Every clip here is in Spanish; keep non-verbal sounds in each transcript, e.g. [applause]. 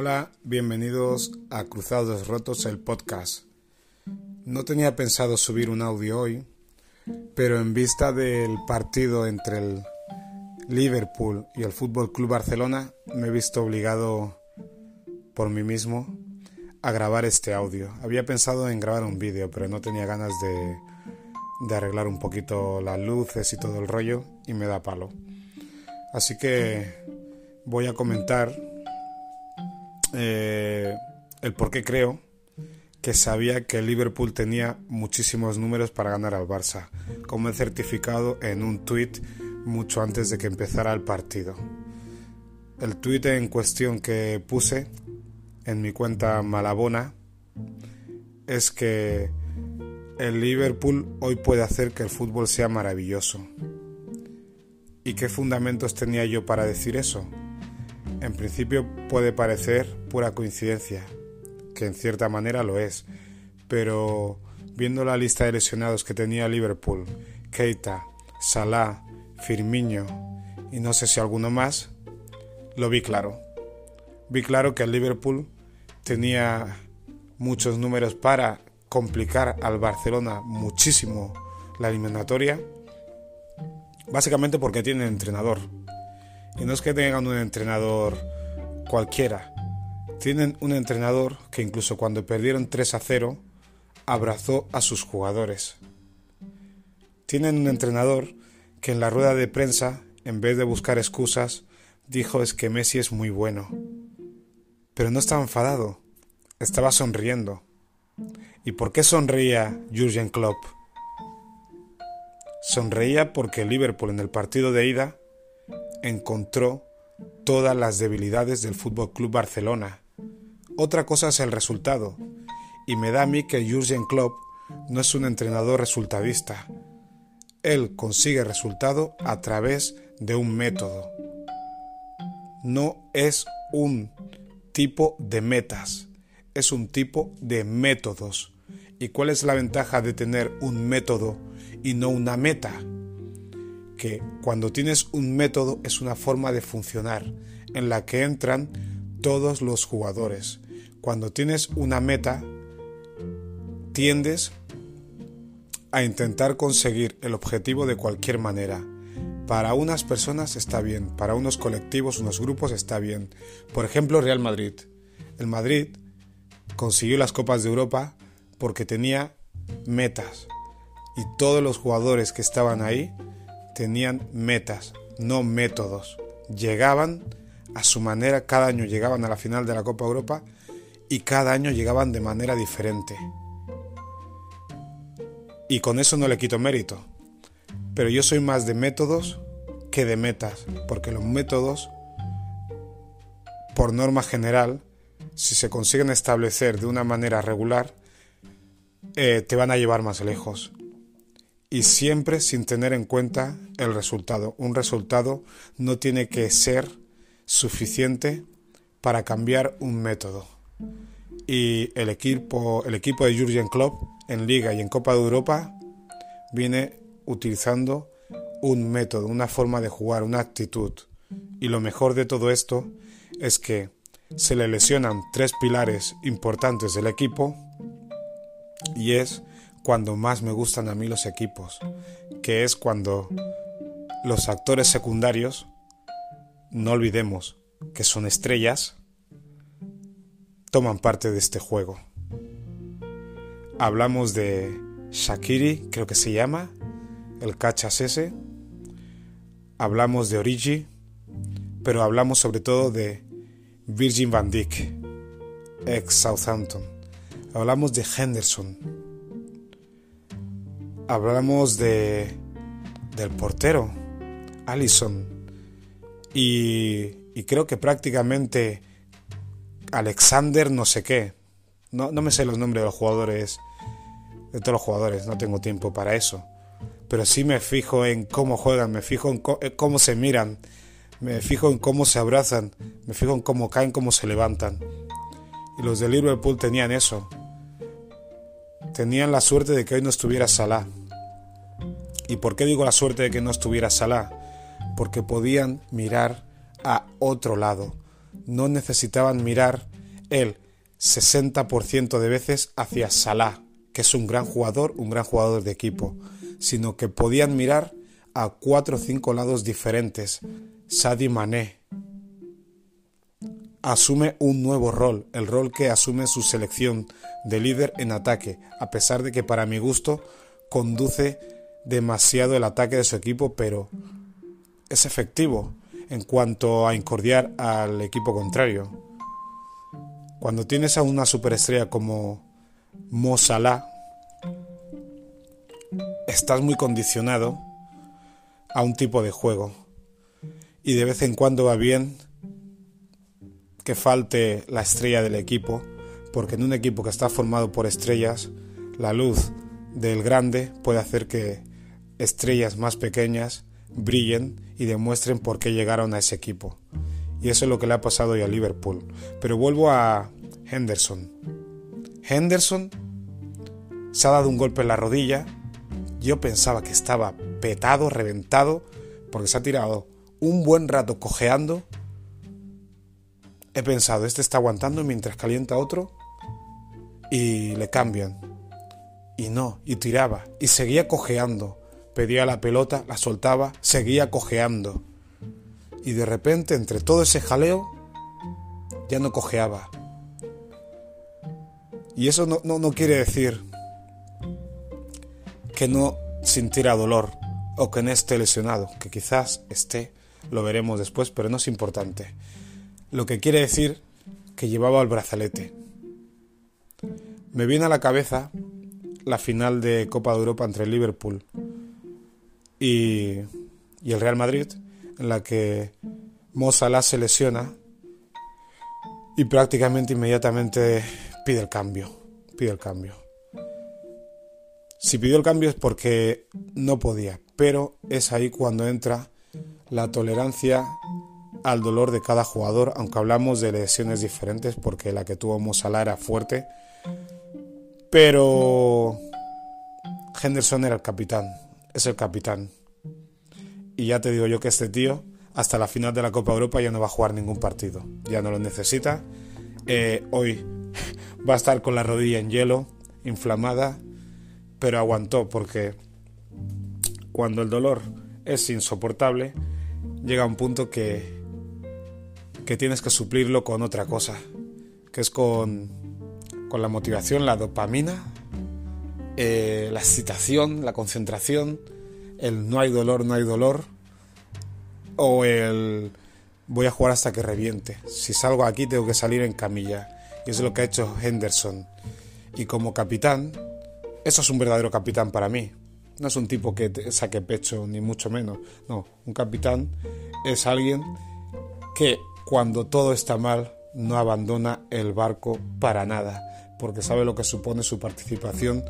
Hola, bienvenidos a Cruzados Rotos, el podcast. No tenía pensado subir un audio hoy, pero en vista del partido entre el Liverpool y el Fútbol Club Barcelona, me he visto obligado por mí mismo a grabar este audio. Había pensado en grabar un vídeo, pero no tenía ganas de, de arreglar un poquito las luces y todo el rollo y me da palo. Así que voy a comentar eh, el por qué creo que sabía que Liverpool tenía muchísimos números para ganar al Barça, como he certificado en un tuit mucho antes de que empezara el partido. El tuit en cuestión que puse en mi cuenta Malabona es que el Liverpool hoy puede hacer que el fútbol sea maravilloso. ¿Y qué fundamentos tenía yo para decir eso? En principio puede parecer pura coincidencia, que en cierta manera lo es, pero viendo la lista de lesionados que tenía Liverpool, Keita, Salah, Firmino y no sé si alguno más, lo vi claro. Vi claro que el Liverpool tenía muchos números para complicar al Barcelona muchísimo la eliminatoria, básicamente porque tiene entrenador. Y no es que tengan un entrenador cualquiera. Tienen un entrenador que incluso cuando perdieron 3 a 0, abrazó a sus jugadores. Tienen un entrenador que en la rueda de prensa, en vez de buscar excusas, dijo es que Messi es muy bueno. Pero no estaba enfadado, estaba sonriendo. ¿Y por qué sonreía Jurgen Klopp? Sonreía porque Liverpool en el partido de ida encontró todas las debilidades del Fútbol Club Barcelona. Otra cosa es el resultado, y me da a mí que Jurgen Klopp no es un entrenador resultadista. Él consigue resultado a través de un método. No es un tipo de metas, es un tipo de métodos. ¿Y cuál es la ventaja de tener un método y no una meta? Que cuando tienes un método es una forma de funcionar en la que entran todos los jugadores. Cuando tienes una meta, tiendes a intentar conseguir el objetivo de cualquier manera. Para unas personas está bien, para unos colectivos, unos grupos está bien. Por ejemplo, Real Madrid. El Madrid consiguió las Copas de Europa porque tenía metas y todos los jugadores que estaban ahí tenían metas, no métodos. Llegaban a su manera, cada año llegaban a la final de la Copa Europa y cada año llegaban de manera diferente. Y con eso no le quito mérito. Pero yo soy más de métodos que de metas, porque los métodos, por norma general, si se consiguen establecer de una manera regular, eh, te van a llevar más lejos y siempre sin tener en cuenta el resultado. Un resultado no tiene que ser suficiente para cambiar un método. Y el equipo, el equipo de Jurgen Klopp en Liga y en Copa de Europa viene utilizando un método, una forma de jugar, una actitud. Y lo mejor de todo esto es que se le lesionan tres pilares importantes del equipo y es cuando más me gustan a mí los equipos, que es cuando los actores secundarios, no olvidemos que son estrellas, toman parte de este juego. Hablamos de Shakiri, creo que se llama, el cachas ese. Hablamos de Origi, pero hablamos sobre todo de Virgin van Dijk, ex Southampton. Hablamos de Henderson, hablamos de del portero, Allison, y, y, creo que prácticamente Alexander no sé qué. No, no me sé los nombres de los jugadores, de todos los jugadores, no tengo tiempo para eso. Pero sí me fijo en cómo juegan, me fijo en cómo se miran, me fijo en cómo se abrazan, me fijo en cómo caen, cómo se levantan. Y los de Liverpool tenían eso. Tenían la suerte de que hoy no estuviera Salah. ¿Y por qué digo la suerte de que no estuviera Salah? Porque podían mirar a otro lado. no necesitaban mirar el 60% de veces hacia Salah, que es un gran jugador, un gran jugador de equipo, sino que podían mirar a cuatro o cinco lados diferentes. Sadi Mané asume un nuevo rol, el rol que asume su selección de líder en ataque, a pesar de que para mi gusto conduce demasiado el ataque de su equipo, pero es efectivo en cuanto a incordiar al equipo contrario. Cuando tienes a una superestrella como Mo Salah, estás muy condicionado a un tipo de juego. Y de vez en cuando va bien que falte la estrella del equipo, porque en un equipo que está formado por estrellas, la luz del grande puede hacer que estrellas más pequeñas brillen y demuestren por qué llegaron a ese equipo. Y eso es lo que le ha pasado hoy a Liverpool. Pero vuelvo a Henderson. Henderson se ha dado un golpe en la rodilla. Yo pensaba que estaba petado, reventado, porque se ha tirado un buen rato cojeando. He pensado, este está aguantando mientras calienta otro y le cambian. Y no, y tiraba, y seguía cojeando. Pedía la pelota, la soltaba, seguía cojeando. Y de repente, entre todo ese jaleo, ya no cojeaba. Y eso no, no, no quiere decir que no sintiera dolor o que no esté lesionado, que quizás esté, lo veremos después, pero no es importante. Lo que quiere decir que llevaba el brazalete. Me viene a la cabeza la final de Copa de Europa entre Liverpool y, y el Real Madrid, en la que Mo Salah se lesiona y prácticamente inmediatamente pide el cambio, pide el cambio. Si pidió el cambio es porque no podía, pero es ahí cuando entra la tolerancia al dolor de cada jugador, aunque hablamos de lesiones diferentes, porque la que tuvo Mo era fuerte, pero Henderson era el capitán, es el capitán. Y ya te digo yo que este tío, hasta la final de la Copa Europa, ya no va a jugar ningún partido. Ya no lo necesita. Eh, hoy va a estar con la rodilla en hielo, inflamada, pero aguantó porque cuando el dolor es insoportable, llega un punto que, que tienes que suplirlo con otra cosa, que es con, con la motivación, la dopamina, eh, la excitación, la concentración, el no hay dolor, no hay dolor, o el voy a jugar hasta que reviente. Si salgo aquí tengo que salir en camilla. Y eso es lo que ha hecho Henderson. Y como capitán, eso es un verdadero capitán para mí. No es un tipo que saque pecho, ni mucho menos. No, un capitán es alguien que cuando todo está mal no abandona el barco para nada, porque sabe lo que supone su participación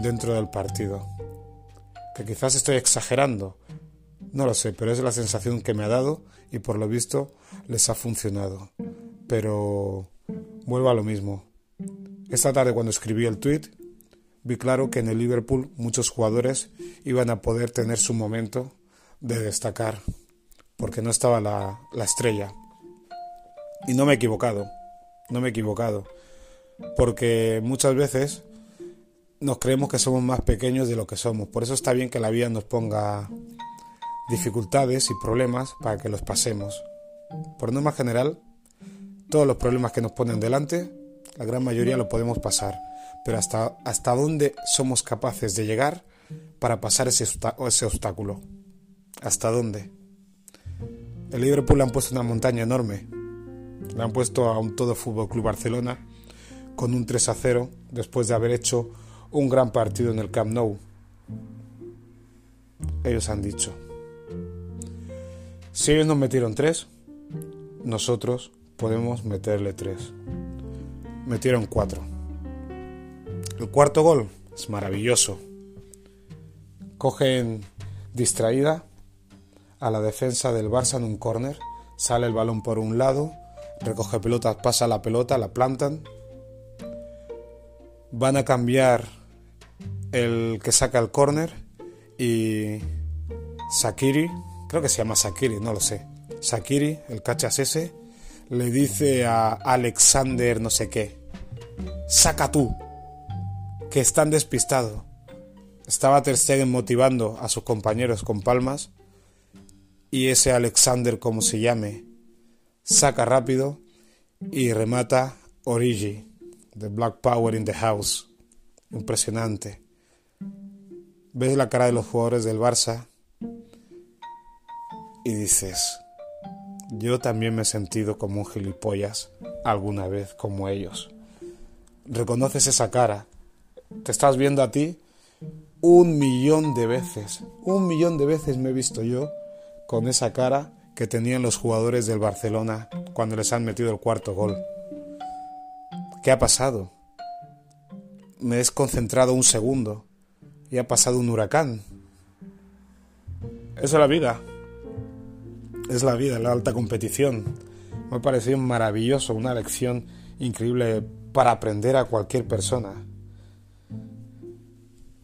dentro del partido. Que quizás estoy exagerando, no lo sé, pero es la sensación que me ha dado y por lo visto les ha funcionado. Pero vuelvo a lo mismo. Esta tarde cuando escribí el tweet vi claro que en el Liverpool muchos jugadores iban a poder tener su momento de destacar, porque no estaba la, la estrella. Y no me he equivocado, no me he equivocado, porque muchas veces nos creemos que somos más pequeños de lo que somos. Por eso está bien que la vida nos ponga dificultades y problemas para que los pasemos. Por norma general, todos los problemas que nos ponen delante, la gran mayoría lo podemos pasar pero hasta, hasta dónde somos capaces de llegar para pasar ese, ese obstáculo. ¿Hasta dónde? El Liverpool han puesto una montaña enorme. Le han puesto a un todo Fútbol Club Barcelona con un 3 a 0 después de haber hecho un gran partido en el Camp Nou. Ellos han dicho, si ellos nos metieron 3, nosotros podemos meterle 3. Metieron 4. El cuarto gol es maravilloso. Cogen distraída a la defensa del Barça en un córner, sale el balón por un lado, recoge pelotas, pasa la pelota, la plantan. Van a cambiar el que saca el córner y Sakiri, creo que se llama Sakiri, no lo sé. Sakiri, el cachas ese, le dice a Alexander no sé qué, saca tú, que están despistado. Estaba Ter Stegen motivando a sus compañeros con palmas y ese Alexander, como se llame, saca rápido y remata Origi, de Black Power in the House. Impresionante. Ves la cara de los jugadores del Barça y dices, yo también me he sentido como un gilipollas alguna vez como ellos. Reconoces esa cara. Te estás viendo a ti un millón de veces. Un millón de veces me he visto yo con esa cara que tenían los jugadores del Barcelona cuando les han metido el cuarto gol. ¿Qué ha pasado? Me he desconcentrado un segundo y ha pasado un huracán. Eso es la vida. Es la vida, la alta competición. Me ha parecido maravilloso, una lección increíble para aprender a cualquier persona.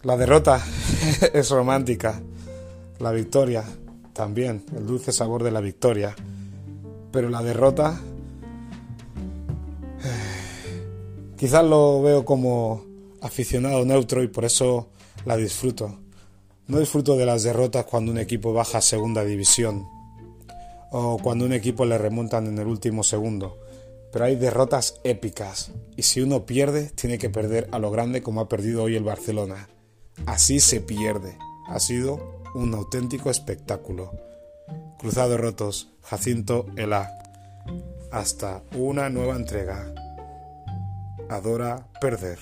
La derrota [laughs] es romántica, la victoria también, el dulce sabor de la victoria. Pero la derrota, [sighs] quizás lo veo como aficionado neutro y por eso la disfruto. No disfruto de las derrotas cuando un equipo baja a segunda división o cuando un equipo le remontan en el último segundo. Pero hay derrotas épicas y si uno pierde, tiene que perder a lo grande como ha perdido hoy el Barcelona. Así se pierde. Ha sido un auténtico espectáculo. Cruzados rotos, Jacinto Elá. Hasta una nueva entrega. Adora perder.